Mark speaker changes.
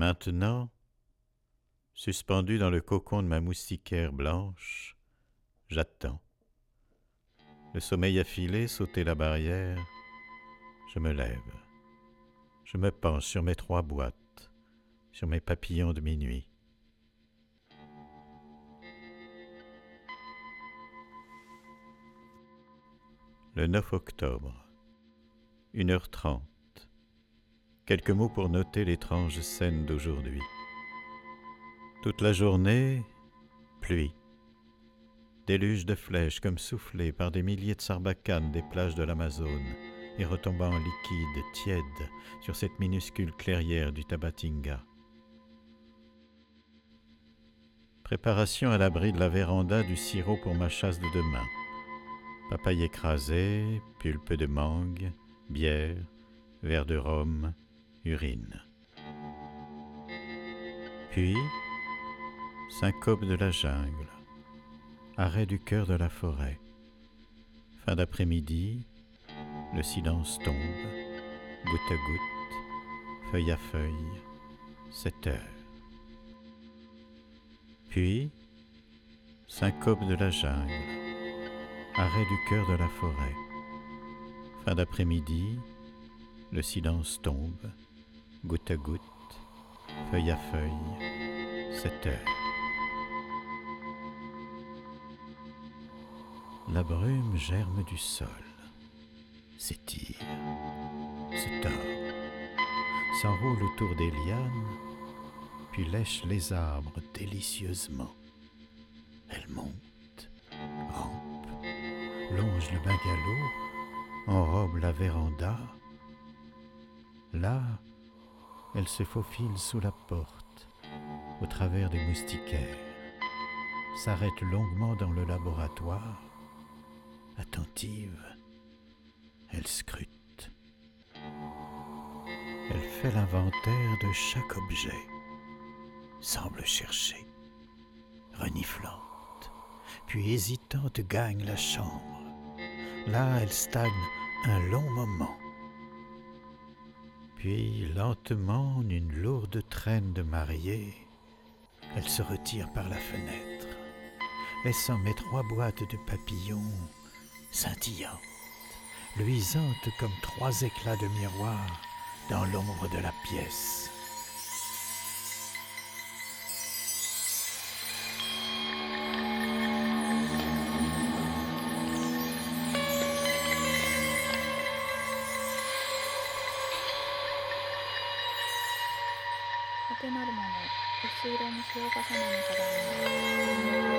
Speaker 1: Maintenant, suspendu dans le cocon de ma moustiquaire blanche, j'attends. Le sommeil a filé, sauté la barrière, je me lève. Je me penche sur mes trois boîtes, sur mes papillons de minuit. Le 9 octobre, 1h30. Quelques mots pour noter l'étrange scène d'aujourd'hui. Toute la journée, pluie. Déluge de flèches comme soufflées par des milliers de sarbacanes des plages de l'Amazone et retombant liquide, tiède, sur cette minuscule clairière du Tabatinga. Préparation à l'abri de la véranda du sirop pour ma chasse de demain. Papaye écrasée, pulpe de mangue, bière, verre de rhum, urine. Puis, syncope de la jungle, arrêt du cœur de la forêt. Fin d'après-midi, le silence tombe, goutte à goutte, feuille à feuille, sept heures. Puis, syncope de la jungle, arrêt du cœur de la forêt. Fin d'après-midi, le silence tombe, goutte à goutte, feuille à feuille, sept heures. La brume germe du sol, s'étire, se tord, s'enroule autour des lianes, puis lèche les arbres délicieusement. Elle monte, rampe, longe le bungalow, enrobe la véranda. Là, elle se faufile sous la porte, au travers des moustiquaires, s'arrête longuement dans le laboratoire, attentive, elle scrute. Elle fait l'inventaire de chaque objet, semble chercher, reniflante, puis hésitante gagne la chambre. Là, elle stagne un long moment. Puis, lentement, en une lourde traîne de mariée, elle se retire par la fenêtre, laissant mes trois boîtes de papillons scintillantes, luisantes comme trois éclats de miroir dans l'ombre de la pièce.
Speaker 2: 薄色の塩バいナの課題